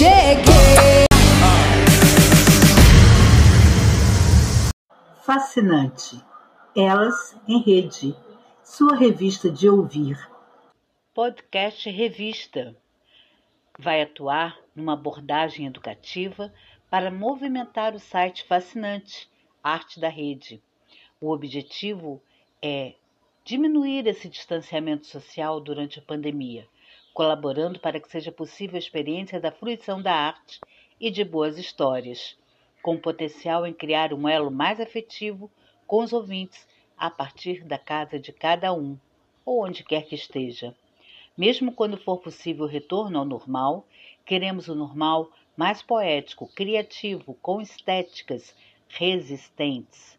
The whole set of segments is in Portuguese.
cheguei. Fascinante. Elas em Rede, sua revista de ouvir. Podcast Revista vai atuar numa abordagem educativa para movimentar o site fascinante Arte da Rede. O objetivo é diminuir esse distanciamento social durante a pandemia, colaborando para que seja possível a experiência da fruição da arte e de boas histórias, com potencial em criar um elo mais afetivo com os ouvintes a partir da casa de cada um, ou onde quer que esteja. Mesmo quando for possível o retorno ao normal, queremos o normal mais poético, criativo, com estéticas resistentes.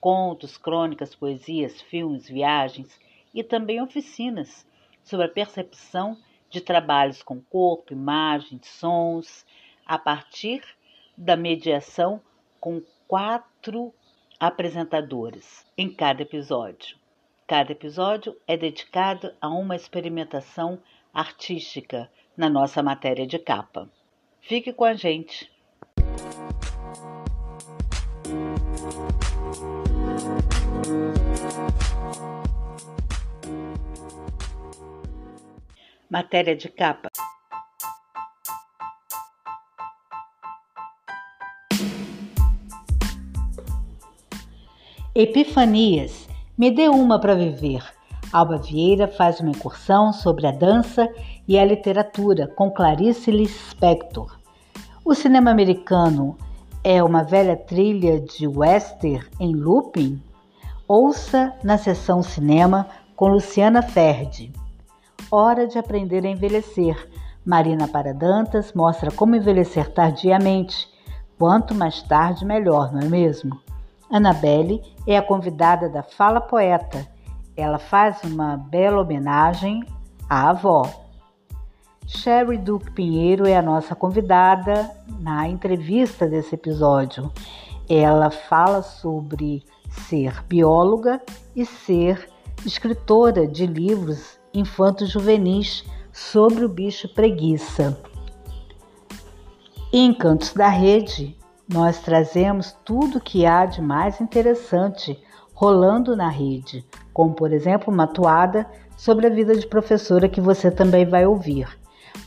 Contos, crônicas, poesias, filmes, viagens e também oficinas sobre a percepção de trabalhos com corpo, imagens, sons, a partir da mediação com quatro apresentadores em cada episódio. Cada episódio é dedicado a uma experimentação artística na nossa matéria de capa. Fique com a gente! Matéria de capa. Epifanias me dê uma para viver. Alba Vieira faz uma incursão sobre a dança e a literatura com Clarice Lispector. O cinema americano é uma velha trilha de western em looping? Ouça na sessão cinema com Luciana Ferdi. Hora de aprender a envelhecer. Marina Paradantas mostra como envelhecer tardiamente. Quanto mais tarde, melhor, não é mesmo? Annabelle é a convidada da Fala Poeta. Ela faz uma bela homenagem à avó. Sherry Duque Pinheiro é a nossa convidada na entrevista desse episódio. Ela fala sobre ser bióloga e ser escritora de livros infantos juvenis sobre o bicho preguiça. Em Cantos da Rede, nós trazemos tudo que há de mais interessante rolando na rede, como por exemplo uma toada sobre a vida de professora que você também vai ouvir.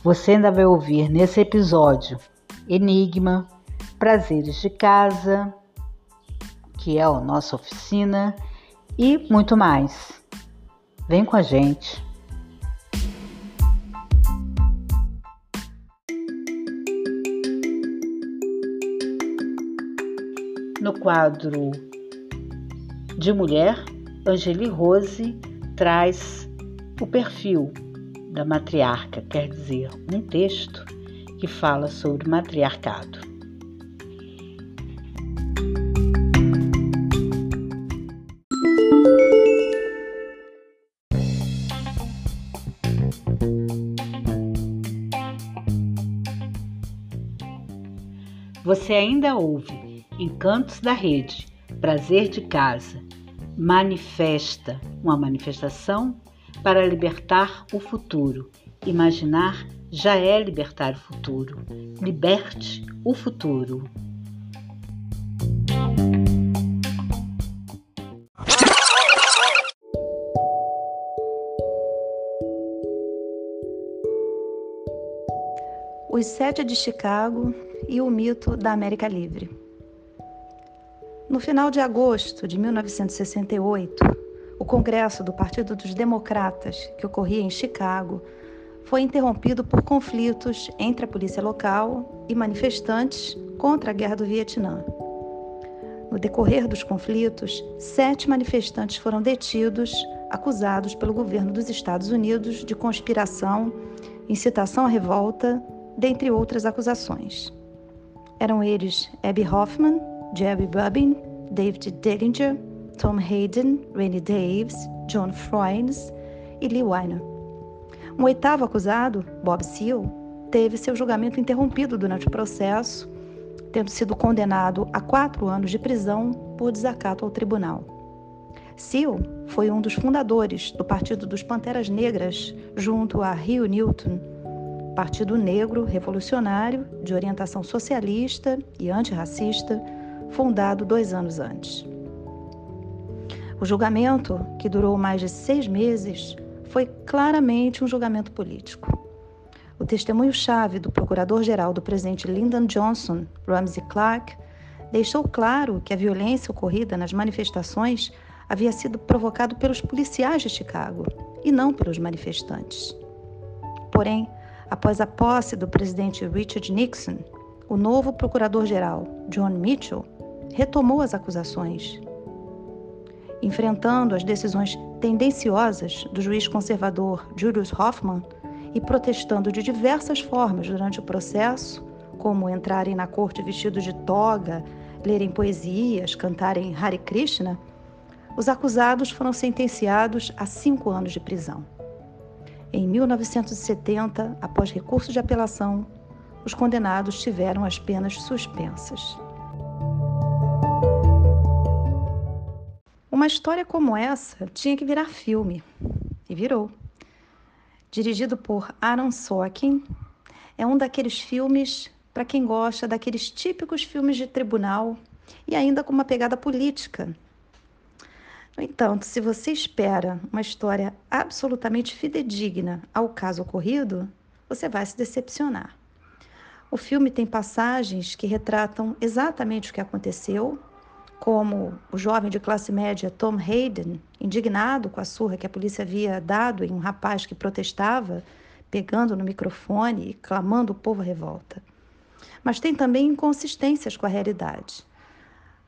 Você ainda vai ouvir nesse episódio Enigma, Prazeres de Casa, que é a nossa oficina, e muito mais. Vem com a gente. No quadro de mulher, Angeli Rose traz o perfil da matriarca, quer dizer, um texto que fala sobre matriarcado. Você ainda ouve Encantos da Rede, Prazer de Casa, manifesta uma manifestação para libertar o futuro. Imaginar já é libertar o futuro. Liberte o futuro. Os Sete de Chicago e o mito da América Livre. No final de agosto de 1968, o Congresso do Partido dos Democratas, que ocorria em Chicago, foi interrompido por conflitos entre a polícia local e manifestantes contra a guerra do Vietnã. No decorrer dos conflitos, sete manifestantes foram detidos, acusados pelo governo dos Estados Unidos de conspiração, incitação à revolta, dentre outras acusações. Eram eles Abby Hoffman, Jerry Rubin, David Dillinger, Tom Hayden, Rainy Davis, John Froines e Lee Weiner. Um oitavo acusado, Bob Seale, teve seu julgamento interrompido durante o processo, tendo sido condenado a quatro anos de prisão por desacato ao tribunal. Seal foi um dos fundadores do Partido dos Panteras Negras, junto a Rio Newton, partido negro revolucionário de orientação socialista e antirracista, fundado dois anos antes. O julgamento, que durou mais de seis meses, foi claramente um julgamento político. O testemunho-chave do procurador-geral do presidente Lyndon Johnson, Ramsey Clark, deixou claro que a violência ocorrida nas manifestações havia sido provocado pelos policiais de Chicago e não pelos manifestantes. Porém, após a posse do presidente Richard Nixon, o novo procurador-geral, John Mitchell, retomou as acusações. Enfrentando as decisões tendenciosas do juiz conservador Julius Hoffman e protestando de diversas formas durante o processo, como entrarem na corte vestidos de toga, lerem poesias, cantarem Hare Krishna, os acusados foram sentenciados a cinco anos de prisão. Em 1970, após recurso de apelação, os condenados tiveram as penas suspensas. Uma história como essa tinha que virar filme, e virou. Dirigido por Aaron Sorkin, é um daqueles filmes para quem gosta daqueles típicos filmes de tribunal e ainda com uma pegada política. No entanto, se você espera uma história absolutamente fidedigna ao caso ocorrido, você vai se decepcionar. O filme tem passagens que retratam exatamente o que aconteceu, como o jovem de classe média Tom Hayden, indignado com a surra que a polícia havia dado em um rapaz que protestava, pegando no microfone e clamando o povo à revolta mas tem também inconsistências com a realidade.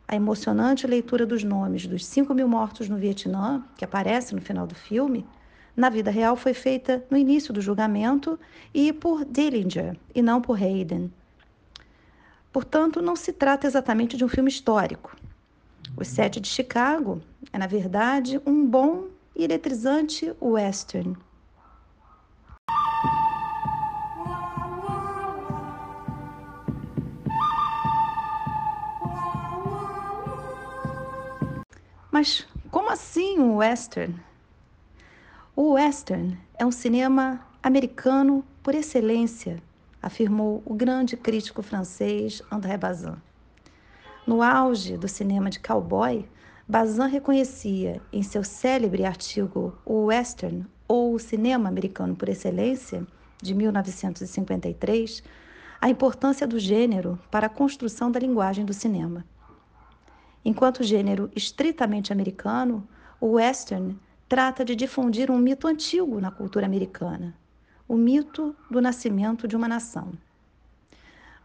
A emocionante leitura dos nomes dos 5 mil mortos no Vietnã, que aparece no final do filme, na vida real foi feita no início do julgamento e por Dillinger, e não por Hayden. Portanto, não se trata exatamente de um filme histórico. O Sete de Chicago é, na verdade, um bom e eletrizante western Mas como assim um western? O western é um cinema americano por excelência, afirmou o grande crítico francês André Bazin. No auge do cinema de cowboy, Bazin reconhecia em seu célebre artigo O Western ou o Cinema Americano por Excelência, de 1953, a importância do gênero para a construção da linguagem do cinema. Enquanto gênero estritamente americano, o western trata de difundir um mito antigo na cultura americana, o mito do nascimento de uma nação.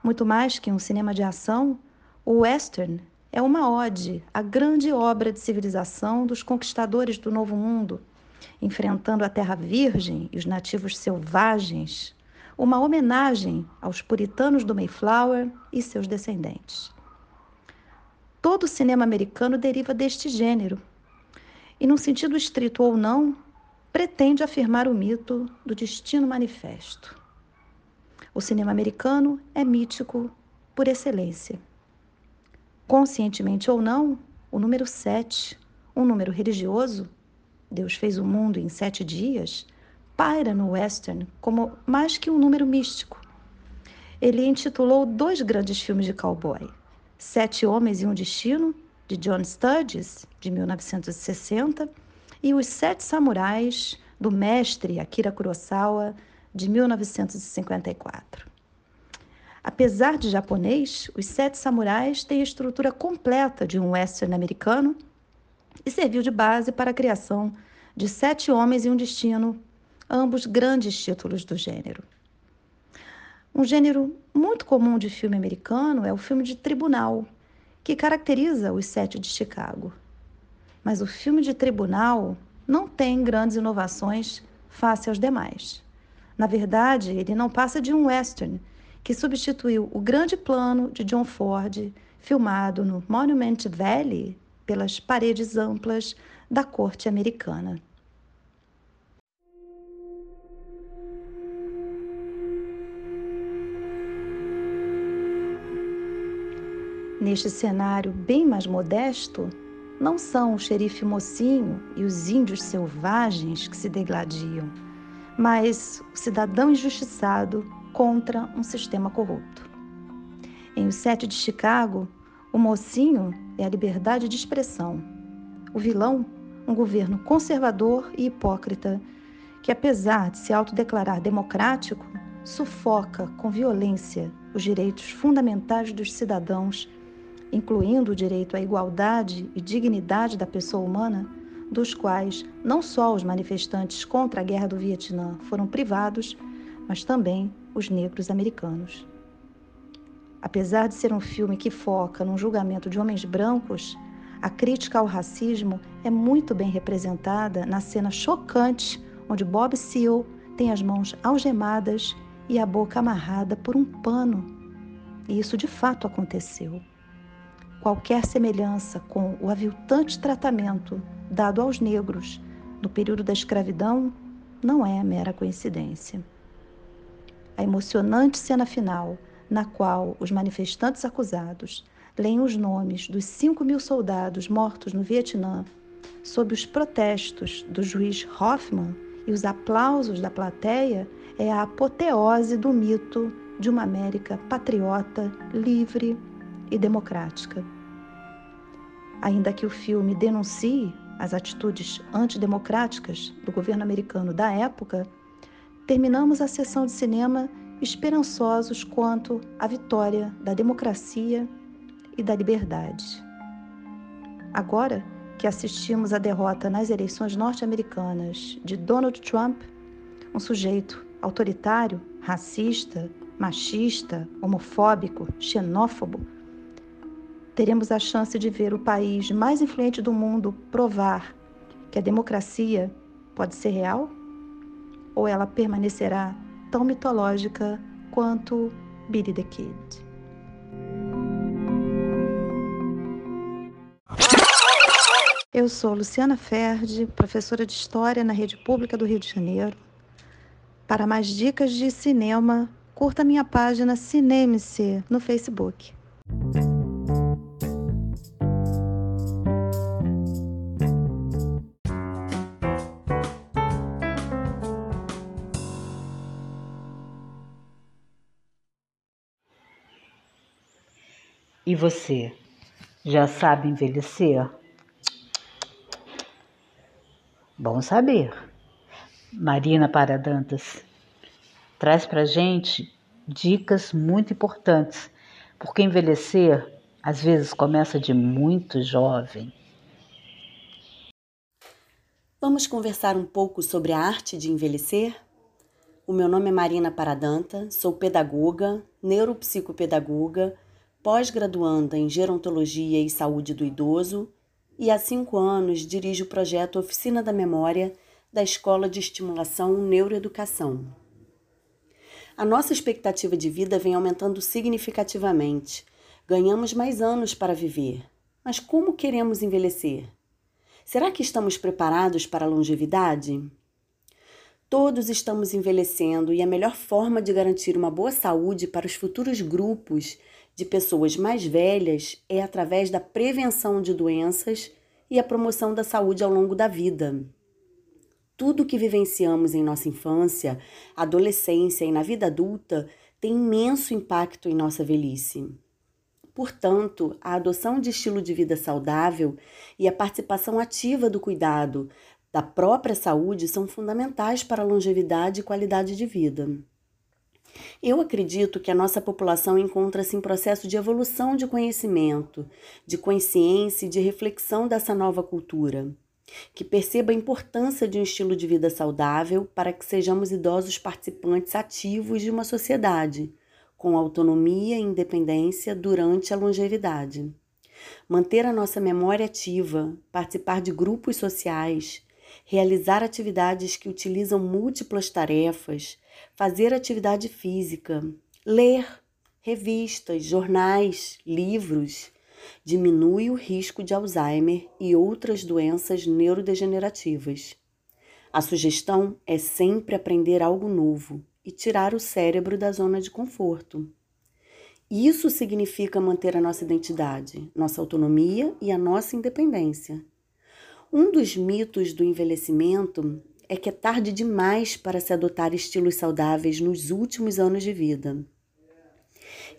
Muito mais que um cinema de ação, o western é uma ode à grande obra de civilização dos conquistadores do Novo Mundo, enfrentando a Terra Virgem e os nativos selvagens, uma homenagem aos puritanos do Mayflower e seus descendentes. Todo o cinema americano deriva deste gênero. E, num sentido estrito ou não, pretende afirmar o mito do destino manifesto. O cinema americano é mítico por excelência. Conscientemente ou não, o número sete, um número religioso, Deus fez o mundo em sete dias, paira no western como mais que um número místico. Ele intitulou dois grandes filmes de cowboy, Sete Homens e um Destino, de John Sturges, de 1960, e Os Sete Samurais, do mestre Akira Kurosawa, de 1954. Apesar de japonês, Os Sete Samurais tem a estrutura completa de um western americano e serviu de base para a criação de Sete Homens e um Destino, ambos grandes títulos do gênero. Um gênero muito comum de filme americano é o filme de tribunal, que caracteriza os sete de Chicago. Mas o filme de tribunal não tem grandes inovações face aos demais. Na verdade, ele não passa de um western que substituiu o grande plano de John Ford, filmado no Monument Valley, pelas paredes amplas da corte americana. Neste cenário bem mais modesto, não são o xerife mocinho e os índios selvagens que se degladiam, mas o cidadão injustiçado contra um sistema corrupto. Em O Sete de Chicago, o mocinho é a liberdade de expressão. O vilão, um governo conservador e hipócrita, que apesar de se autodeclarar democrático, sufoca com violência os direitos fundamentais dos cidadãos, incluindo o direito à igualdade e dignidade da pessoa humana, dos quais não só os manifestantes contra a guerra do Vietnã foram privados, mas também os negros americanos. Apesar de ser um filme que foca num julgamento de homens brancos, a crítica ao racismo é muito bem representada na cena chocante onde Bob Seale tem as mãos algemadas e a boca amarrada por um pano. E isso de fato aconteceu. Qualquer semelhança com o aviltante tratamento dado aos negros no período da escravidão não é mera coincidência. A emocionante cena final, na qual os manifestantes acusados leem os nomes dos 5 mil soldados mortos no Vietnã, sob os protestos do juiz Hoffman e os aplausos da plateia, é a apoteose do mito de uma América patriota, livre e democrática. Ainda que o filme denuncie as atitudes antidemocráticas do governo americano da época, terminamos a sessão de cinema esperançosos quanto à vitória da democracia e da liberdade. Agora que assistimos à derrota nas eleições norte-americanas de Donald Trump, um sujeito autoritário, racista, machista, homofóbico, xenófobo, teremos a chance de ver o país mais influente do mundo provar que a democracia pode ser real? Ou ela permanecerá tão mitológica quanto Billy the Kid? Eu sou Luciana Ferdi, professora de História na Rede Pública do Rio de Janeiro. Para mais dicas de cinema, curta minha página Cineme-se no Facebook. E você, já sabe envelhecer? Bom saber. Marina Paradantas traz para gente dicas muito importantes, porque envelhecer às vezes começa de muito jovem. Vamos conversar um pouco sobre a arte de envelhecer? O meu nome é Marina Paradanta, sou pedagoga, neuropsicopedagoga, pós-graduanda em Gerontologia e Saúde do Idoso e há cinco anos dirijo o projeto Oficina da Memória da Escola de Estimulação Neuroeducação. A nossa expectativa de vida vem aumentando significativamente. Ganhamos mais anos para viver. Mas como queremos envelhecer? Será que estamos preparados para a longevidade? Todos estamos envelhecendo e a melhor forma de garantir uma boa saúde para os futuros grupos de pessoas mais velhas é através da prevenção de doenças e a promoção da saúde ao longo da vida. Tudo que vivenciamos em nossa infância, adolescência e na vida adulta tem imenso impacto em nossa velhice. Portanto, a adoção de estilo de vida saudável e a participação ativa do cuidado da própria saúde são fundamentais para a longevidade e qualidade de vida. Eu acredito que a nossa população encontra-se em processo de evolução de conhecimento, de consciência e de reflexão dessa nova cultura, que perceba a importância de um estilo de vida saudável para que sejamos idosos participantes ativos de uma sociedade, com autonomia e independência durante a longevidade. Manter a nossa memória ativa, participar de grupos sociais, realizar atividades que utilizam múltiplas tarefas, fazer atividade física, ler revistas, jornais, livros, diminui o risco de Alzheimer e outras doenças neurodegenerativas. A sugestão é sempre aprender algo novo e tirar o cérebro da zona de conforto. Isso significa manter a nossa identidade, nossa autonomia e a nossa independência. Um dos mitos do envelhecimento é que é tarde demais para se adotar estilos saudáveis nos últimos anos de vida.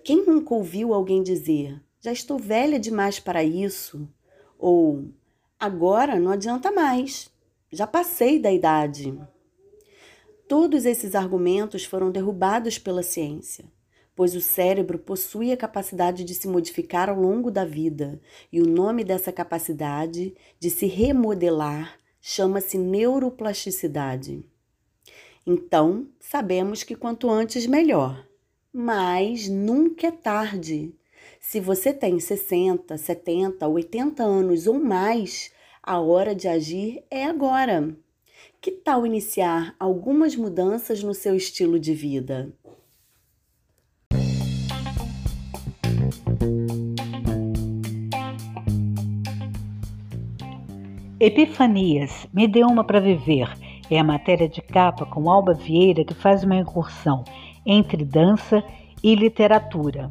Quem nunca ouviu alguém dizer: já estou velha demais para isso? Ou agora não adianta mais, já passei da idade. Todos esses argumentos foram derrubados pela ciência, pois o cérebro possui a capacidade de se modificar ao longo da vida, e o nome dessa capacidade de se remodelar chama-se neuroplasticidade. Então, sabemos que quanto antes melhor, mas nunca é tarde. Se você tem 60, 70, 80 anos ou mais, a hora de agir é agora. Que tal iniciar algumas mudanças no seu estilo de vida? Epifanias, me dê uma para viver. É a matéria de capa com Alba Vieira que faz uma incursão entre dança e literatura.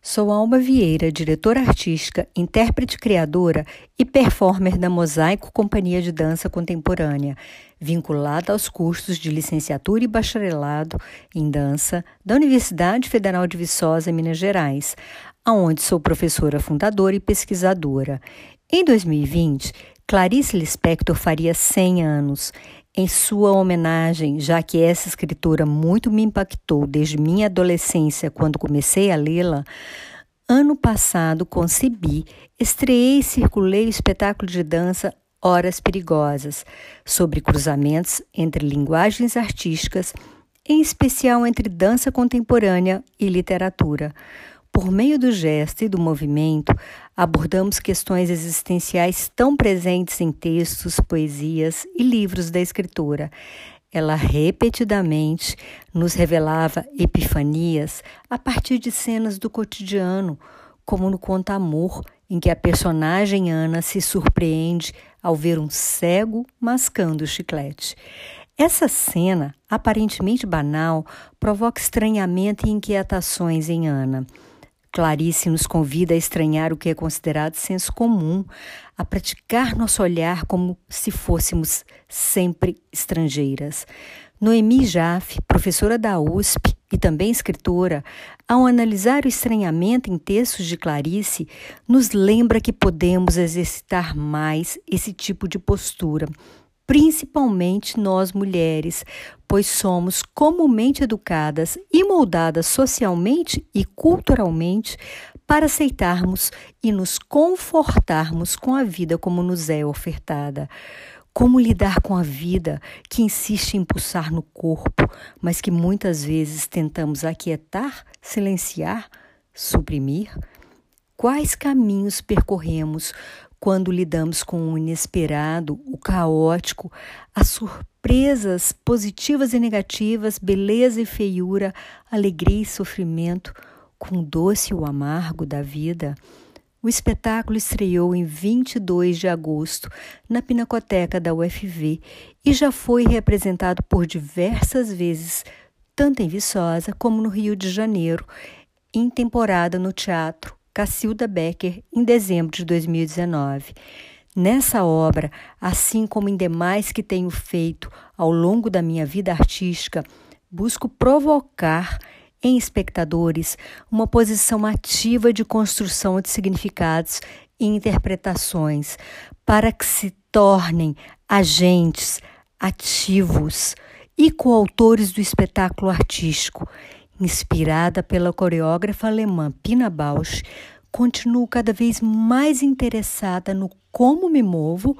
Sou Alba Vieira, diretora artística, intérprete criadora e performer da Mosaico Companhia de Dança Contemporânea, vinculada aos cursos de licenciatura e bacharelado em dança da Universidade Federal de Viçosa, Minas Gerais, aonde sou professora fundadora e pesquisadora. Em 2020, Clarice Lispector faria 100 anos. Em sua homenagem, já que essa escritora muito me impactou desde minha adolescência, quando comecei a lê-la, ano passado concebi, estreiei e circulei o espetáculo de dança Horas Perigosas, sobre cruzamentos entre linguagens artísticas, em especial entre dança contemporânea e literatura. Por meio do gesto e do movimento, abordamos questões existenciais tão presentes em textos, poesias e livros da escritora. Ela repetidamente nos revelava epifanias a partir de cenas do cotidiano, como no Conta Amor, em que a personagem Ana se surpreende ao ver um cego mascando o chiclete. Essa cena, aparentemente banal, provoca estranhamento e inquietações em Ana. Clarice nos convida a estranhar o que é considerado senso comum, a praticar nosso olhar como se fôssemos sempre estrangeiras. Noemi Jaffe, professora da USP e também escritora, ao analisar o estranhamento em textos de Clarice, nos lembra que podemos exercitar mais esse tipo de postura principalmente nós mulheres, pois somos comumente educadas e moldadas socialmente e culturalmente para aceitarmos e nos confortarmos com a vida como nos é ofertada. Como lidar com a vida que insiste em pulsar no corpo, mas que muitas vezes tentamos aquietar, silenciar, suprimir? Quais caminhos percorremos quando lidamos com o inesperado, o caótico, as surpresas positivas e negativas, beleza e feiura, alegria e sofrimento, com o doce e o amargo da vida. O espetáculo estreou em 22 de agosto na Pinacoteca da UFV e já foi representado por diversas vezes, tanto em Viçosa como no Rio de Janeiro, em temporada no Teatro Cacilda Becker em dezembro de 2019. Nessa obra, assim como em demais que tenho feito ao longo da minha vida artística, busco provocar em espectadores uma posição ativa de construção de significados e interpretações, para que se tornem agentes ativos e coautores do espetáculo artístico Inspirada pela coreógrafa alemã Pina Bausch, continuo cada vez mais interessada no como me movo,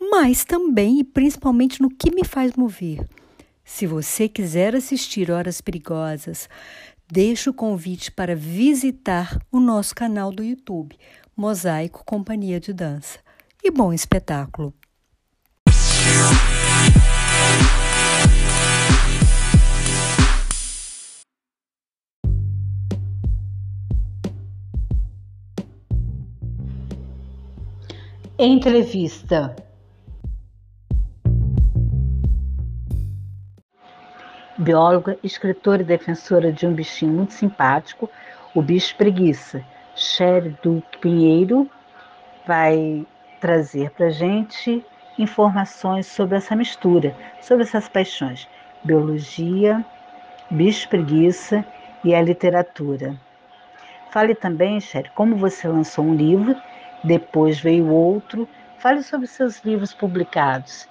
mas também e principalmente no que me faz mover. Se você quiser assistir Horas Perigosas, deixo o convite para visitar o nosso canal do YouTube, Mosaico Companhia de Dança. E bom espetáculo! Entrevista. Bióloga, escritora e defensora de um bichinho muito simpático, o bicho preguiça. Sherry do Pinheiro vai trazer para gente informações sobre essa mistura, sobre essas paixões: biologia, bicho preguiça e a literatura. Fale também, Sherry, como você lançou um livro, depois veio outro. Fale sobre seus livros publicados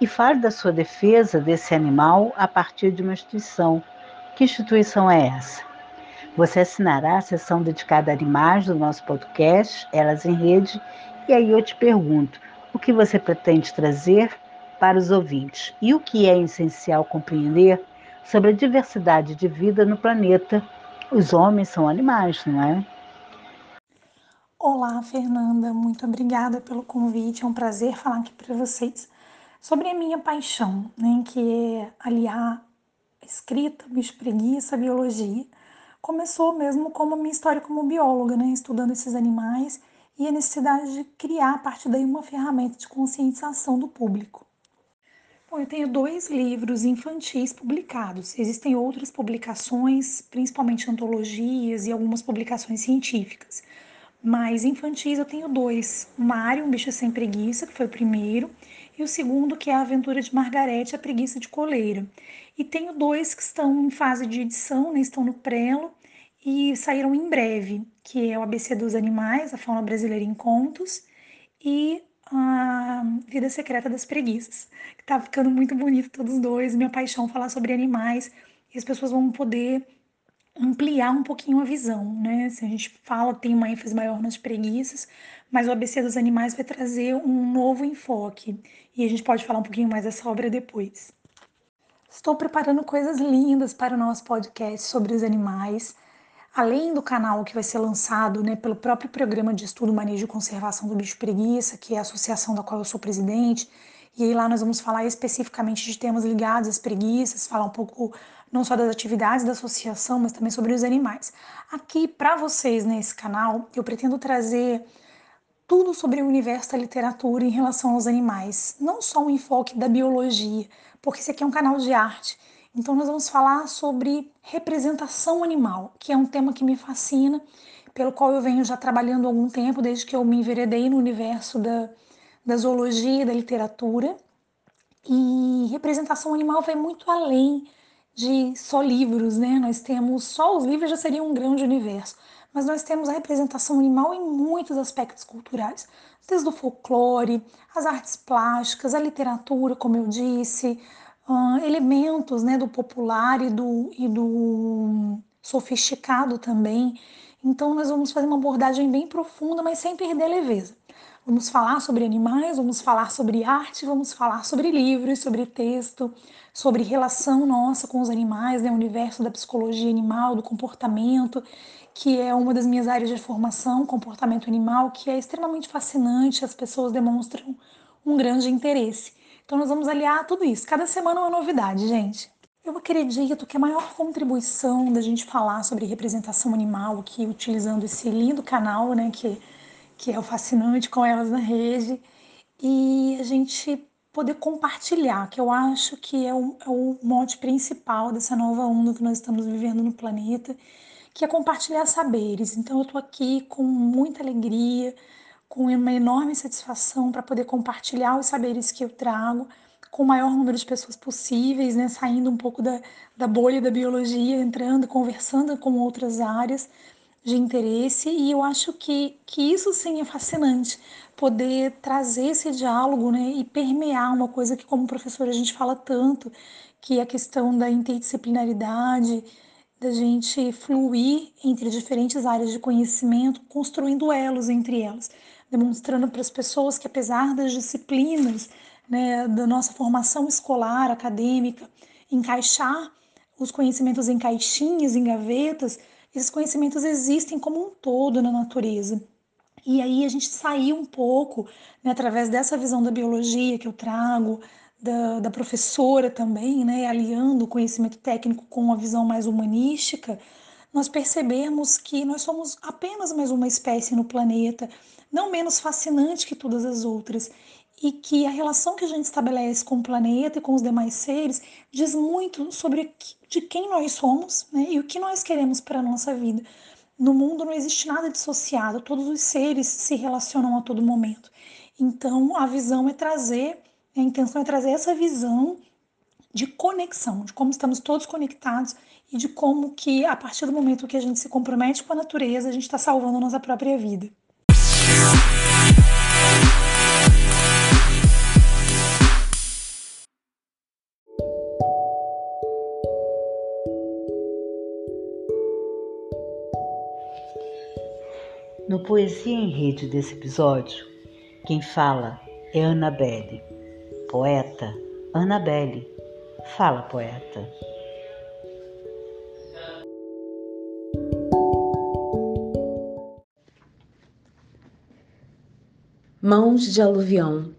e fale da sua defesa desse animal a partir de uma instituição. Que instituição é essa? Você assinará a sessão dedicada a animais do nosso podcast, Elas em Rede, e aí eu te pergunto: o que você pretende trazer para os ouvintes e o que é essencial compreender sobre a diversidade de vida no planeta? Os homens são animais, não é? Olá, Fernanda, muito obrigada pelo convite. É um prazer falar aqui para vocês sobre a minha paixão, né, que é aliar escrita, bicho preguiça, biologia. Começou mesmo como a minha história como bióloga, né, estudando esses animais e a necessidade de criar a partir daí uma ferramenta de conscientização do público. Bom, eu tenho dois livros infantis publicados. Existem outras publicações, principalmente antologias e algumas publicações científicas. Mas infantis eu tenho dois: Mário, um bicho sem preguiça, que foi o primeiro, e o segundo, que é a Aventura de Margarete, a Preguiça de Coleira. E tenho dois que estão em fase de edição, né, estão no prelo e saíram em breve, que é o ABC dos Animais, a Fauna Brasileira em Contos, e a Vida Secreta das Preguiças, que tá ficando muito bonito todos dois, minha paixão falar sobre animais, e as pessoas vão poder ampliar um pouquinho a visão, né? Se a gente fala, tem uma ênfase maior nas preguiças, mas o ABC dos Animais vai trazer um novo enfoque e a gente pode falar um pouquinho mais dessa obra depois. Estou preparando coisas lindas para o nosso podcast sobre os animais. Além do canal que vai ser lançado né, pelo próprio Programa de Estudo, Manejo e Conservação do Bicho Preguiça, que é a associação da qual eu sou presidente, e aí lá nós vamos falar especificamente de temas ligados às preguiças, falar um pouco não só das atividades da associação, mas também sobre os animais. Aqui para vocês nesse canal, eu pretendo trazer tudo sobre o universo da literatura em relação aos animais, não só um enfoque da biologia, porque esse aqui é um canal de arte. Então nós vamos falar sobre representação animal, que é um tema que me fascina, pelo qual eu venho já trabalhando há algum tempo, desde que eu me enveredei no universo da, da zoologia, da literatura. E representação animal vai muito além de só livros, né? Nós temos só os livros já seria um grande universo, mas nós temos a representação animal em muitos aspectos culturais, desde o folclore, as artes plásticas, a literatura, como eu disse, uh, elementos, né, do popular e do, e do sofisticado também. Então nós vamos fazer uma abordagem bem profunda, mas sem perder leveza. Vamos falar sobre animais, vamos falar sobre arte, vamos falar sobre livros, sobre texto, sobre relação nossa com os animais, né, o universo da psicologia animal, do comportamento, que é uma das minhas áreas de formação, comportamento animal, que é extremamente fascinante, as pessoas demonstram um grande interesse. Então nós vamos aliar tudo isso. Cada semana uma novidade, gente. Eu acredito que a maior contribuição da gente falar sobre representação animal aqui, utilizando esse lindo canal, né, que que é o fascinante com elas na rede, e a gente poder compartilhar, que eu acho que é o, é o mote principal dessa nova onda que nós estamos vivendo no planeta, que é compartilhar saberes. Então eu estou aqui com muita alegria, com uma enorme satisfação para poder compartilhar os saberes que eu trago com o maior número de pessoas possíveis, né, saindo um pouco da, da bolha da biologia, entrando, conversando com outras áreas, de interesse e eu acho que, que isso sim é fascinante, poder trazer esse diálogo né, e permear uma coisa que como professora a gente fala tanto, que é a questão da interdisciplinaridade, da gente fluir entre diferentes áreas de conhecimento, construindo elos entre elas, demonstrando para as pessoas que apesar das disciplinas né, da nossa formação escolar, acadêmica, encaixar os conhecimentos em caixinhas, em gavetas, esses conhecimentos existem como um todo na natureza. E aí a gente saiu um pouco, né, através dessa visão da biologia que eu trago, da, da professora também, né, aliando o conhecimento técnico com a visão mais humanística, nós percebemos que nós somos apenas mais uma espécie no planeta, não menos fascinante que todas as outras, e que a relação que a gente estabelece com o planeta e com os demais seres diz muito sobre de quem nós somos né, e o que nós queremos para a nossa vida. No mundo não existe nada dissociado, todos os seres se relacionam a todo momento. Então, a visão é trazer, a intenção é trazer essa visão de conexão, de como estamos todos conectados e de como que a partir do momento que a gente se compromete com a natureza, a gente está salvando a nossa própria vida. No Poesia em Rede desse episódio, quem fala é Annabelle, poeta Annabelle. Fala, poeta. Mãos de aluvião.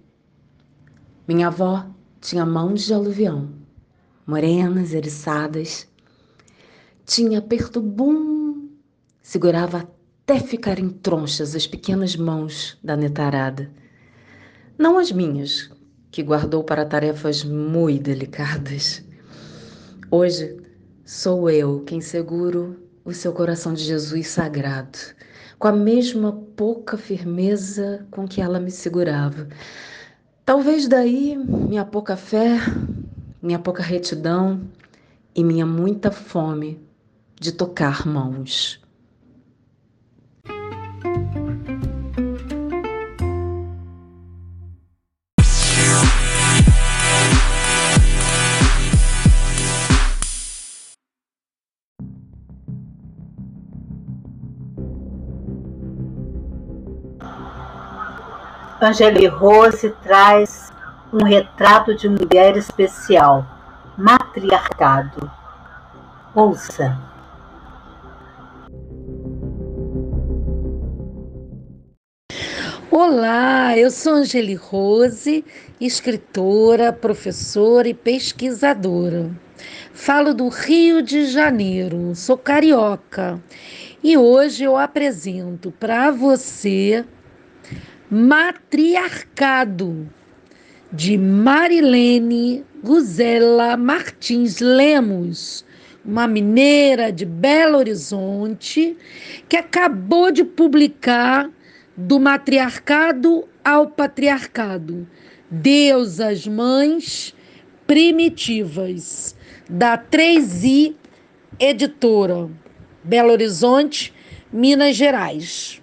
Minha avó tinha mãos de aluvião, morenas, eriçadas. Tinha aperto bum, segurava até ficarem tronchas as pequenas mãos da netarada. Não as minhas, que guardou para tarefas muito delicadas. Hoje sou eu quem seguro o seu coração de Jesus sagrado, com a mesma pouca firmeza com que ela me segurava. Talvez daí minha pouca fé, minha pouca retidão e minha muita fome de tocar mãos. Angeli Rose traz um retrato de mulher especial, matriarcado. Ouça. Olá, eu sou Angeli Rose, escritora, professora e pesquisadora. Falo do Rio de Janeiro, sou carioca e hoje eu apresento para você Matriarcado, de Marilene Guzela Martins Lemos, uma mineira de Belo Horizonte, que acabou de publicar Do Matriarcado ao Patriarcado, Deusas Mães Primitivas, da 3i Editora, Belo Horizonte, Minas Gerais.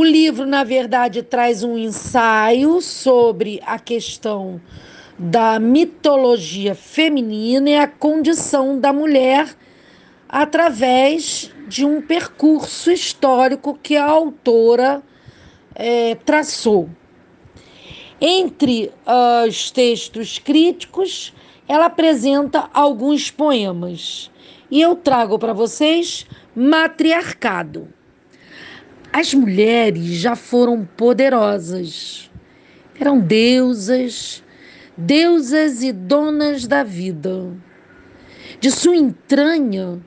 O livro, na verdade, traz um ensaio sobre a questão da mitologia feminina e a condição da mulher através de um percurso histórico que a autora é, traçou. Entre uh, os textos críticos, ela apresenta alguns poemas. E eu trago para vocês Matriarcado. As mulheres já foram poderosas, eram deusas, deusas e donas da vida. De sua entranha,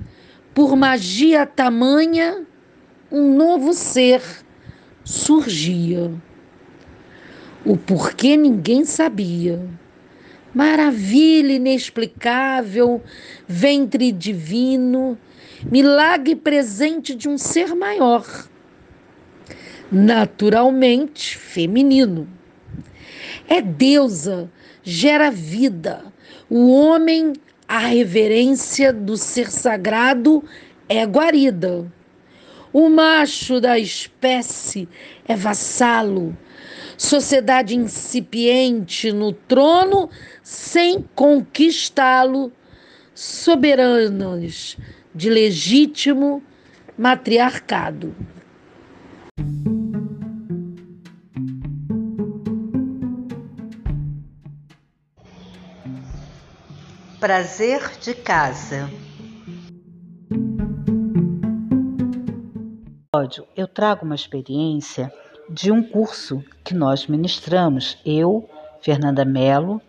por magia tamanha, um novo ser surgia. O porquê ninguém sabia. Maravilha inexplicável, ventre divino, milagre presente de um ser maior naturalmente feminino. É deusa, gera vida. O homem, a reverência do ser sagrado é guarida. O macho da espécie é vassalo. Sociedade incipiente no trono sem conquistá-lo, soberanas de legítimo matriarcado. Prazer de casa. Eu trago uma experiência de um curso que nós ministramos, eu, Fernanda Mello,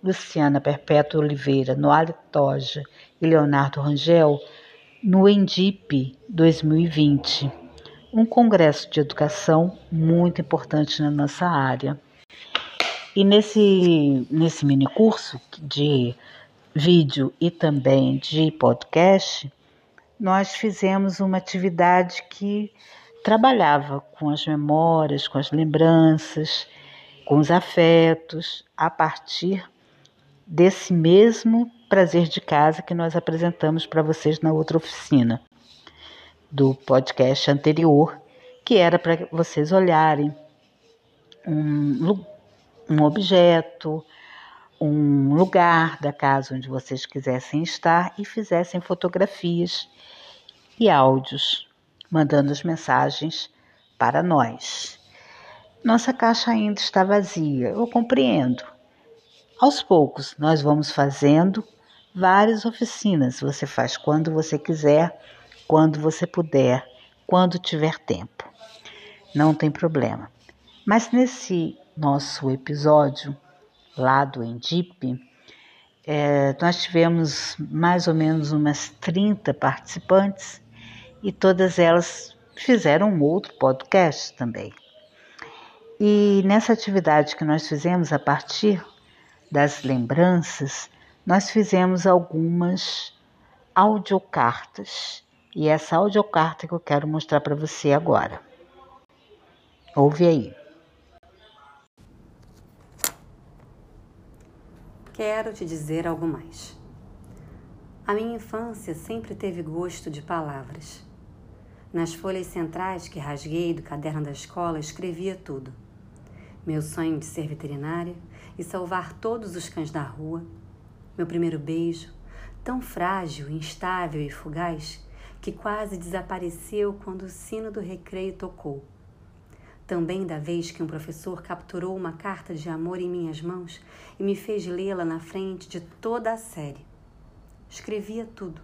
Luciana Perpétua Oliveira, Noale Toja e Leonardo Rangel, no Endip 2020, um congresso de educação muito importante na nossa área. E nesse, nesse mini curso de vídeo e também de podcast, nós fizemos uma atividade que trabalhava com as memórias, com as lembranças, com os afetos, a partir desse mesmo prazer de casa que nós apresentamos para vocês na outra oficina do podcast anterior, que era para vocês olharem um, um objeto, um lugar da casa onde vocês quisessem estar e fizessem fotografias e áudios, mandando as mensagens para nós. Nossa caixa ainda está vazia, eu compreendo. Aos poucos, nós vamos fazendo várias oficinas. Você faz quando você quiser, quando você puder, quando tiver tempo. Não tem problema. Mas nesse nosso episódio lá do Endip, é, nós tivemos mais ou menos umas 30 participantes e todas elas fizeram um outro podcast também. E nessa atividade que nós fizemos a partir das lembranças, nós fizemos algumas audiocartas. E essa audiocarta que eu quero mostrar para você agora. Ouve aí. Quero te dizer algo mais. A minha infância sempre teve gosto de palavras. Nas folhas centrais que rasguei do caderno da escola, escrevia tudo. Meu sonho de ser veterinária e salvar todos os cães da rua. Meu primeiro beijo, tão frágil, instável e fugaz, que quase desapareceu quando o sino do recreio tocou. Também da vez que um professor capturou uma carta de amor em minhas mãos e me fez lê-la na frente de toda a série. Escrevia tudo.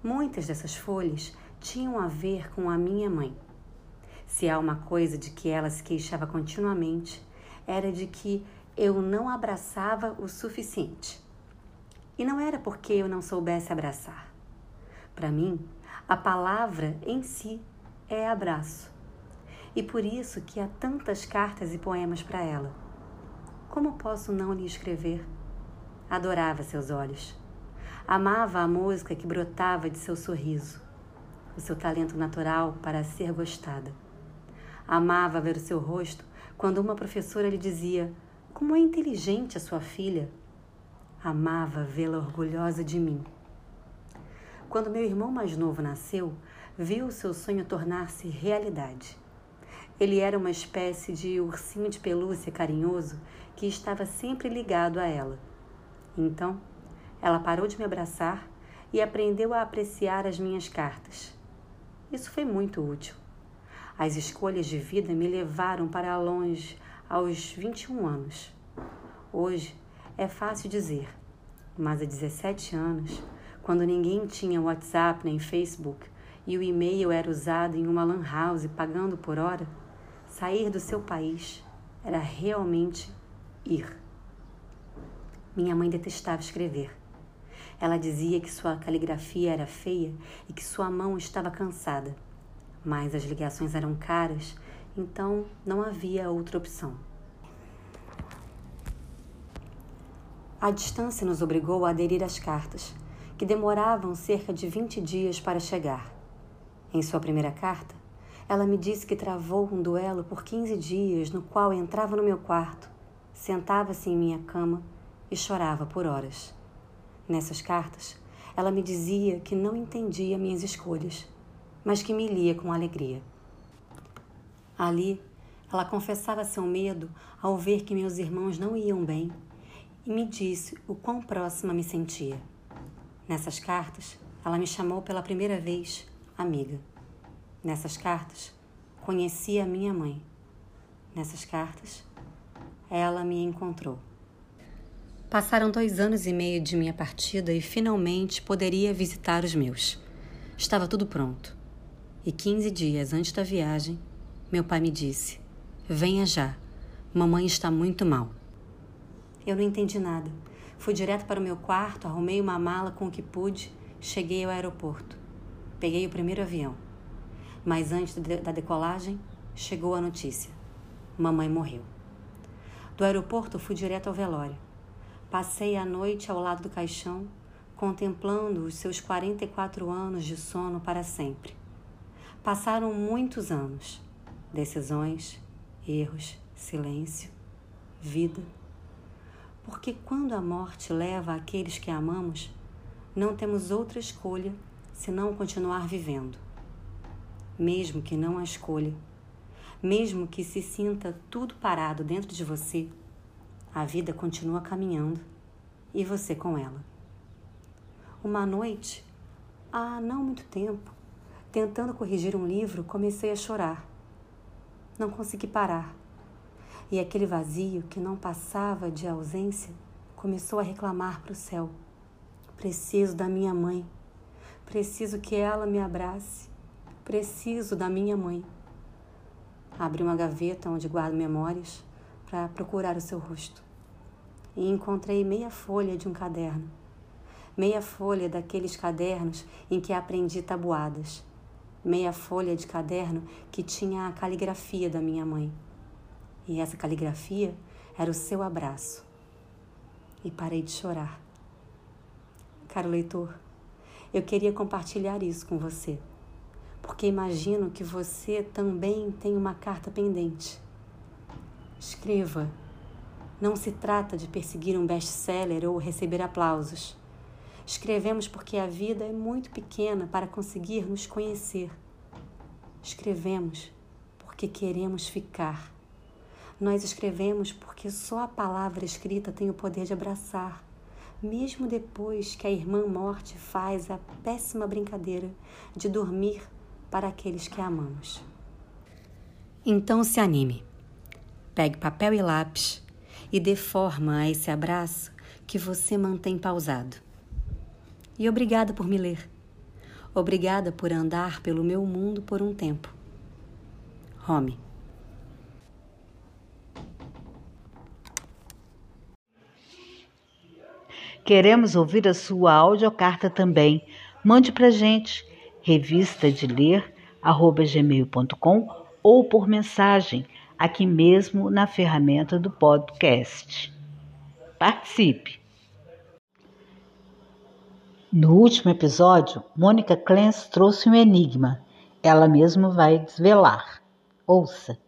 Muitas dessas folhas tinham a ver com a minha mãe. Se há uma coisa de que ela se queixava continuamente, era de que eu não abraçava o suficiente. E não era porque eu não soubesse abraçar. Para mim, a palavra em si é abraço. E por isso que há tantas cartas e poemas para ela. Como posso não lhe escrever? Adorava seus olhos. Amava a música que brotava de seu sorriso o seu talento natural para ser gostada. Amava ver o seu rosto quando uma professora lhe dizia: Como é inteligente a sua filha. Amava vê-la orgulhosa de mim. Quando meu irmão mais novo nasceu, viu seu sonho tornar-se realidade. Ele era uma espécie de ursinho de pelúcia carinhoso que estava sempre ligado a ela. Então, ela parou de me abraçar e aprendeu a apreciar as minhas cartas. Isso foi muito útil. As escolhas de vida me levaram para longe aos 21 anos. Hoje é fácil dizer, mas há 17 anos, quando ninguém tinha WhatsApp nem Facebook e o e-mail era usado em uma lan house pagando por hora, sair do seu país era realmente ir. Minha mãe detestava escrever. Ela dizia que sua caligrafia era feia e que sua mão estava cansada. Mas as ligações eram caras, então não havia outra opção. A distância nos obrigou a aderir às cartas, que demoravam cerca de 20 dias para chegar. Em sua primeira carta, ela me disse que travou um duelo por 15 dias, no qual entrava no meu quarto, sentava-se em minha cama e chorava por horas. Nessas cartas, ela me dizia que não entendia minhas escolhas, mas que me lia com alegria. Ali, ela confessava seu medo ao ver que meus irmãos não iam bem e me disse o quão próxima me sentia. Nessas cartas, ela me chamou pela primeira vez amiga. Nessas cartas, conheci a minha mãe. Nessas cartas, ela me encontrou. Passaram dois anos e meio de minha partida e finalmente poderia visitar os meus. Estava tudo pronto. E quinze dias antes da viagem, meu pai me disse: Venha já, mamãe está muito mal. Eu não entendi nada. Fui direto para o meu quarto, arrumei uma mala com o que pude, cheguei ao aeroporto. Peguei o primeiro avião. Mas antes da decolagem, chegou a notícia: mamãe morreu. Do aeroporto, fui direto ao velório. Passei a noite ao lado do caixão, contemplando os seus 44 anos de sono para sempre. Passaram muitos anos, decisões, erros, silêncio, vida. Porque quando a morte leva aqueles que amamos, não temos outra escolha senão continuar vivendo. Mesmo que não a escolha, mesmo que se sinta tudo parado dentro de você, a vida continua caminhando e você com ela. Uma noite, há não muito tempo, tentando corrigir um livro, comecei a chorar. Não consegui parar. E aquele vazio que não passava de ausência começou a reclamar para o céu. Preciso da minha mãe. Preciso que ela me abrace. Preciso da minha mãe. Abri uma gaveta onde guardo memórias para procurar o seu rosto. E encontrei meia folha de um caderno. Meia folha daqueles cadernos em que aprendi tabuadas. Meia folha de caderno que tinha a caligrafia da minha mãe. E essa caligrafia era o seu abraço. E parei de chorar. Caro leitor, eu queria compartilhar isso com você porque imagino que você também tem uma carta pendente. Escreva. Não se trata de perseguir um best-seller ou receber aplausos. Escrevemos porque a vida é muito pequena para conseguir nos conhecer. Escrevemos porque queremos ficar. Nós escrevemos porque só a palavra escrita tem o poder de abraçar, mesmo depois que a irmã morte faz a péssima brincadeira de dormir para aqueles que amamos. Então se anime. Pegue papel e lápis e dê forma a esse abraço que você mantém pausado. E obrigada por me ler. Obrigada por andar pelo meu mundo por um tempo. Home. Queremos ouvir a sua audiocarta também. Mande para gente revista de ler gmail.com ou por mensagem aqui mesmo na ferramenta do podcast. Participe! No último episódio, Mônica Clance trouxe um enigma. Ela mesma vai desvelar. Ouça!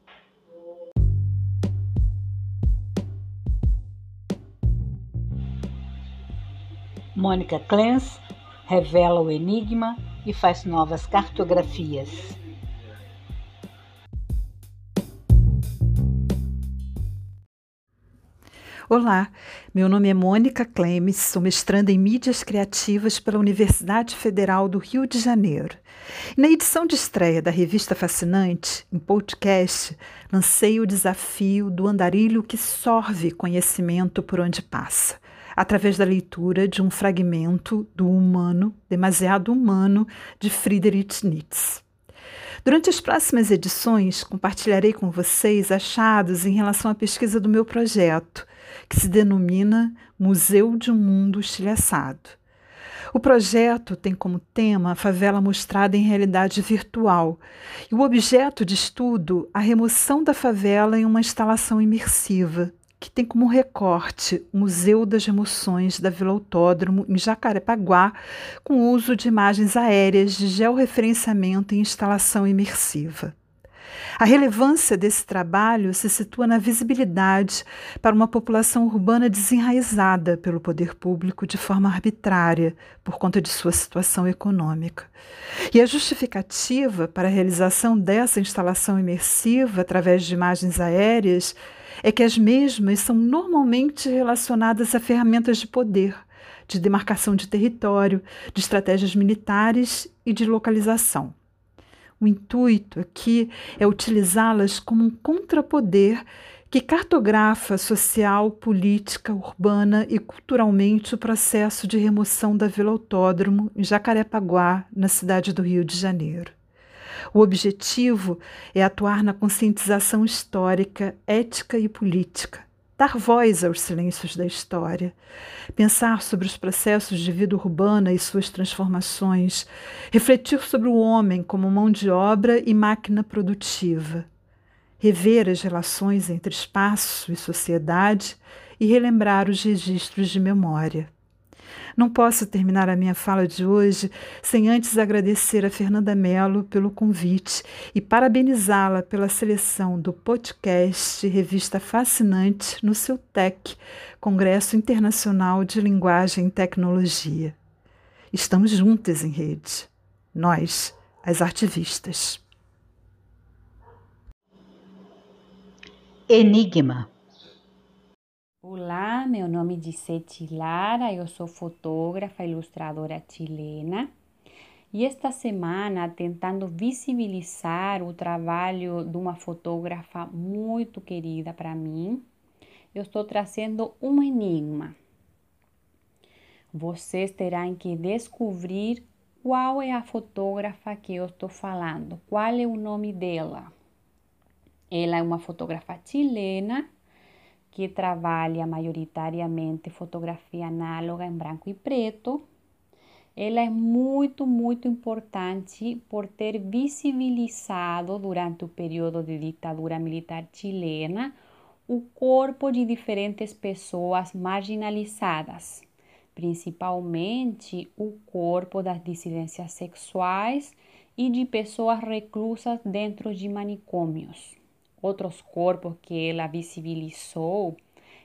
Mônica Clance revela o enigma e faz novas cartografias. Olá, meu nome é Mônica Clemes, sou mestranda em mídias criativas pela Universidade Federal do Rio de Janeiro. Na edição de estreia da revista Fascinante, em podcast, lancei o desafio do andarilho que sorve conhecimento por onde passa através da leitura de um fragmento do Humano, demasiado humano, de Friedrich Nietzsche. Durante as próximas edições, compartilharei com vocês achados em relação à pesquisa do meu projeto, que se denomina Museu de um Mundo Estilhaçado. O projeto tem como tema a favela mostrada em realidade virtual e o objeto de estudo a remoção da favela em uma instalação imersiva, que tem como recorte o Museu das Emoções da Vila Autódromo, em Jacarepaguá, com uso de imagens aéreas de georreferenciamento e instalação imersiva. A relevância desse trabalho se situa na visibilidade para uma população urbana desenraizada pelo poder público de forma arbitrária, por conta de sua situação econômica. E a justificativa para a realização dessa instalação imersiva através de imagens aéreas é que as mesmas são normalmente relacionadas a ferramentas de poder, de demarcação de território, de estratégias militares e de localização. O intuito aqui é utilizá-las como um contrapoder que cartografa social, política, urbana e culturalmente o processo de remoção da Vila Autódromo em Jacarepaguá, na cidade do Rio de Janeiro. O objetivo é atuar na conscientização histórica, ética e política, dar voz aos silêncios da história, pensar sobre os processos de vida urbana e suas transformações, refletir sobre o homem como mão de obra e máquina produtiva, rever as relações entre espaço e sociedade e relembrar os registros de memória. Não posso terminar a minha fala de hoje sem antes agradecer a Fernanda Mello pelo convite e parabenizá-la pela seleção do podcast Revista Fascinante no seu TEC, Congresso Internacional de Linguagem e Tecnologia. Estamos juntas em rede. Nós, as artivistas. Enigma. Olá, meu nome é Lara, eu sou fotógrafa e ilustradora chilena. E esta semana, tentando visibilizar o trabalho de uma fotógrafa muito querida para mim, eu estou trazendo um enigma. Vocês terão que descobrir qual é a fotógrafa que eu estou falando, qual é o nome dela. Ela é uma fotógrafa chilena que trabalha majoritariamente fotografia análoga em branco e preto. Ela é muito, muito importante por ter visibilizado durante o período de ditadura militar chilena o corpo de diferentes pessoas marginalizadas, principalmente o corpo das dissidências sexuais e de pessoas reclusas dentro de manicômios outros corpos que ela visibilizou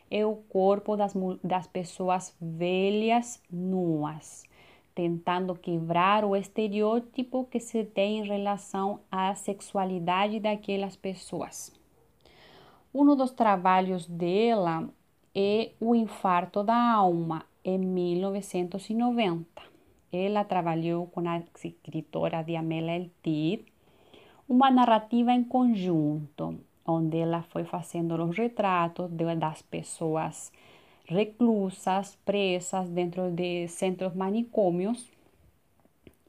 é o corpo das, das pessoas velhas nuas, tentando quebrar o estereótipo que se tem em relação à sexualidade daquelas pessoas. Um dos trabalhos dela é O Infarto da Alma, em 1990. Ela trabalhou com a escritora Diamela Eltir uma narrativa em conjunto, onde ela foi fazendo os retratos das pessoas reclusas, presas dentro de centros manicômios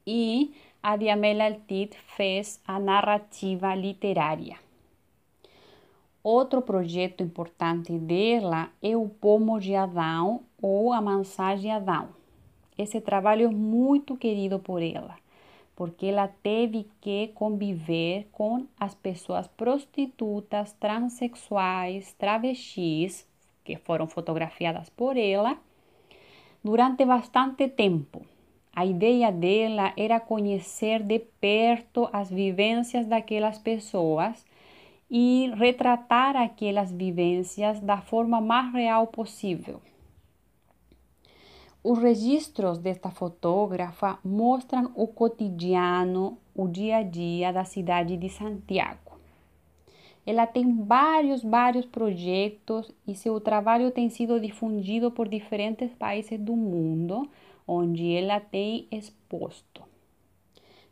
e a Diamela Altit fez a narrativa literária. Outro projeto importante dela é o Pomo de Adão ou a Mansagem de Adão. Esse trabalho é muito querido por ela porque ela teve que conviver com as pessoas prostitutas, transexuais, travestis, que foram fotografiadas por ela, durante bastante tempo. A ideia dela era conhecer de perto as vivências daquelas pessoas e retratar aquelas vivências da forma mais real possível. Os registros desta fotógrafa mostram o cotidiano, o dia a dia da cidade de Santiago. Ela tem vários, vários projetos e seu trabalho tem sido difundido por diferentes países do mundo, onde ela tem exposto.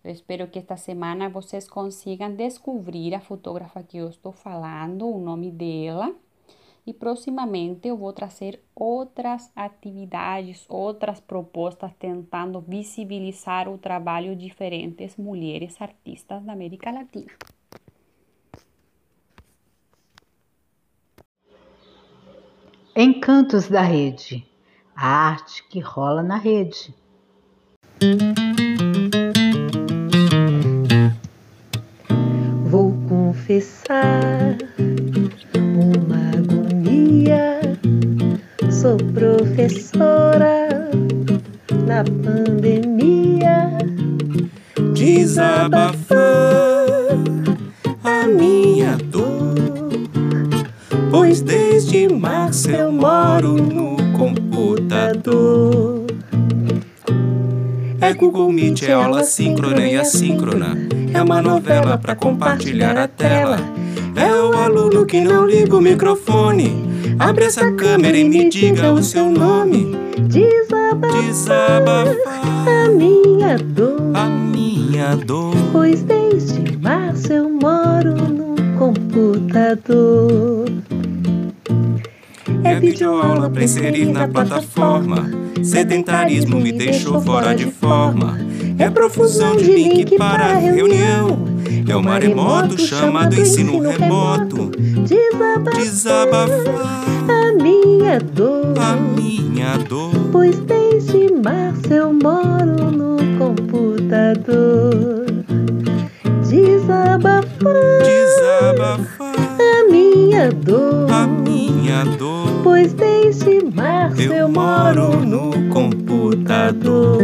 Eu espero que esta semana vocês consigam descobrir a fotógrafa que eu estou falando, o nome dela e proximamente eu vou trazer outras atividades, outras propostas tentando visibilizar o trabalho de diferentes mulheres artistas da América Latina. Encantos da Rede a arte que rola na rede. Vou confessar pandemia. Desabafar a minha dor, pois desde março eu moro no computador. É Google Meet, é aula síncrona e assíncrona. É uma novela para compartilhar a tela. É o aluno que não liga o microfone Abre essa câmera e me diga o seu nome. Desabafar, Desabafar a minha dor. A minha dor. Pois desde março eu moro no computador. É videoaula pra inserir na plataforma. Sedentarismo me deixou fora de forma. É profusão de link para a reunião. É o maremoto chamado ensino remoto. Desabafar a minha dor. A minha dor. Pois computador. Desabafar. Desabafar. A minha dor. A minha dor. Pois desde março eu, eu moro no computador.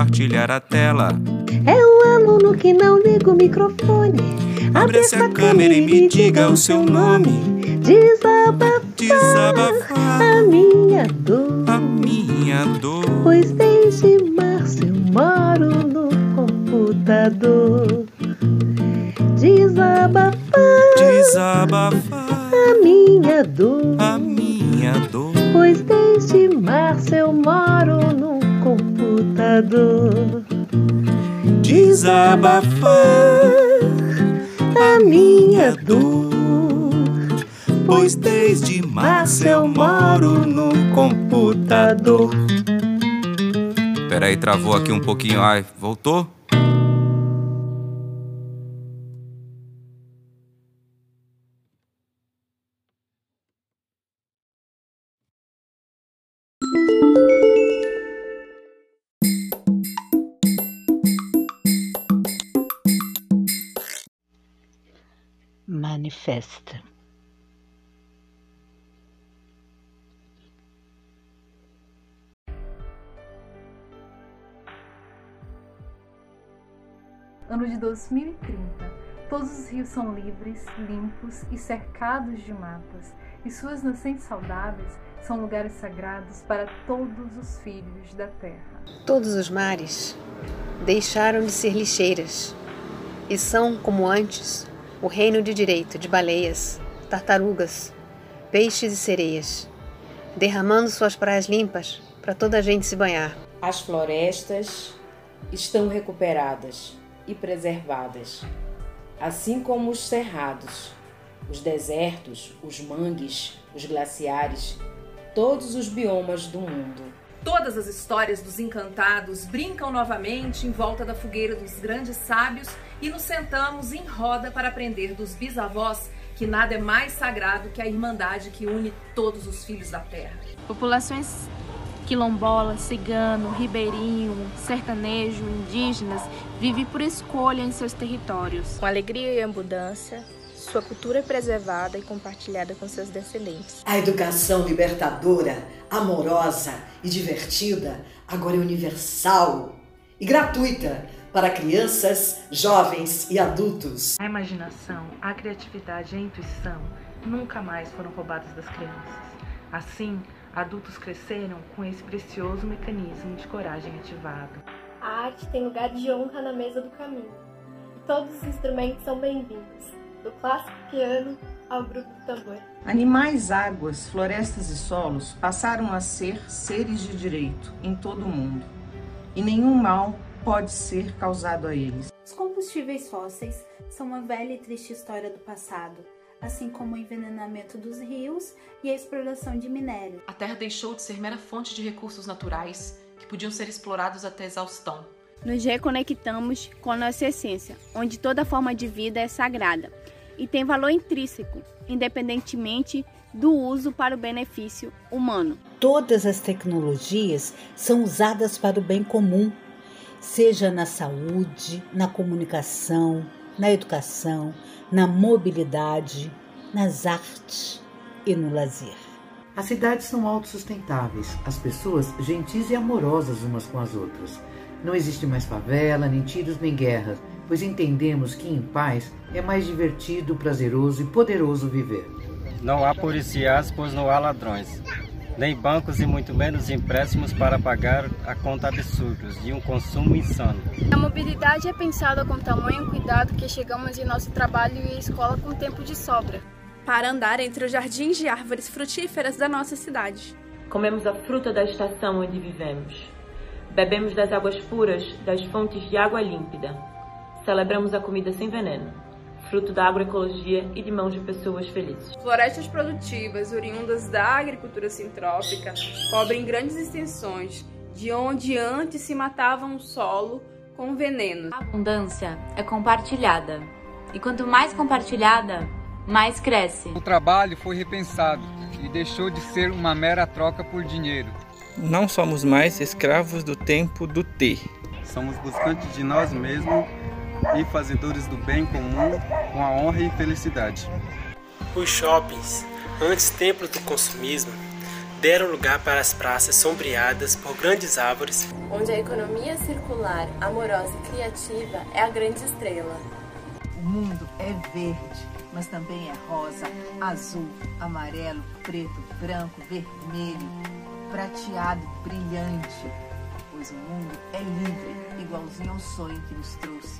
Compartilhar a tela. É o aluno que não liga o microfone. Abre essa câmera e me diga o seu nome. Desabafar, Desabafar travou aqui um pouquinho. Ai, voltou? Manifesta. Ano de 2030. Todos os rios são livres, limpos e cercados de matas, e suas nascentes saudáveis são lugares sagrados para todos os filhos da terra. Todos os mares deixaram de ser lixeiras e são, como antes, o reino de direito de baleias, tartarugas, peixes e sereias, derramando suas praias limpas para toda a gente se banhar. As florestas estão recuperadas e preservadas, assim como os cerrados, os desertos, os mangues, os glaciares, todos os biomas do mundo. Todas as histórias dos encantados brincam novamente em volta da fogueira dos grandes sábios e nos sentamos em roda para aprender dos bisavós que nada é mais sagrado que a irmandade que une todos os filhos da terra. Populações quilombola, cigano, ribeirinho, sertanejo, indígenas vivem por escolha em seus territórios. Com alegria e abundância, sua cultura é preservada e compartilhada com seus descendentes. A educação libertadora, amorosa e divertida agora é universal e gratuita para crianças, jovens e adultos. A imaginação, a criatividade e a intuição nunca mais foram roubadas das crianças. Assim, adultos cresceram com esse precioso mecanismo de coragem ativado. A arte tem lugar de honra na mesa do caminho. Todos os instrumentos são bem-vindos, do clássico piano ao grupo do tambor. Animais, águas, florestas e solos passaram a ser seres de direito em todo o mundo. E nenhum mal pode ser causado a eles. Os combustíveis fósseis são uma velha e triste história do passado, assim como o envenenamento dos rios e a exploração de minério. A Terra deixou de ser mera fonte de recursos naturais que podiam ser explorados até exaustão. Nos reconectamos com a nossa essência, onde toda forma de vida é sagrada e tem valor intrínseco, independentemente do uso para o benefício humano. Todas as tecnologias são usadas para o bem comum, seja na saúde, na comunicação, na educação, na mobilidade, nas artes e no lazer. As cidades são autossustentáveis, as pessoas gentis e amorosas umas com as outras. Não existe mais favela, nem tiros, nem guerras, pois entendemos que em paz é mais divertido, prazeroso e poderoso viver. Não há policiais, pois não há ladrões, nem bancos e muito menos empréstimos para pagar a conta absurdos de um consumo insano. A mobilidade é pensada com tamanho cuidado que chegamos em nosso trabalho e escola com tempo de sobra. Para andar entre os jardins de árvores frutíferas da nossa cidade. Comemos a fruta da estação onde vivemos. Bebemos das águas puras das fontes de água límpida. Celebramos a comida sem veneno, fruto da agroecologia e de mãos de pessoas felizes. Florestas produtivas oriundas da agricultura sintrópica cobrem grandes extensões de onde antes se matavam o solo com veneno. A abundância é compartilhada. E quanto mais compartilhada, mais cresce. O trabalho foi repensado e deixou de ser uma mera troca por dinheiro. Não somos mais escravos do tempo do ter. Somos buscantes de nós mesmos e fazedores do bem comum com a honra e felicidade. Os shoppings, antes templos do consumismo, deram lugar para as praças sombreadas por grandes árvores, onde a economia circular, amorosa e criativa é a grande estrela. O mundo é verde, mas também é rosa, azul, amarelo, preto, branco, vermelho, prateado, brilhante. Pois o mundo é livre, igualzinho ao sonho que nos trouxe.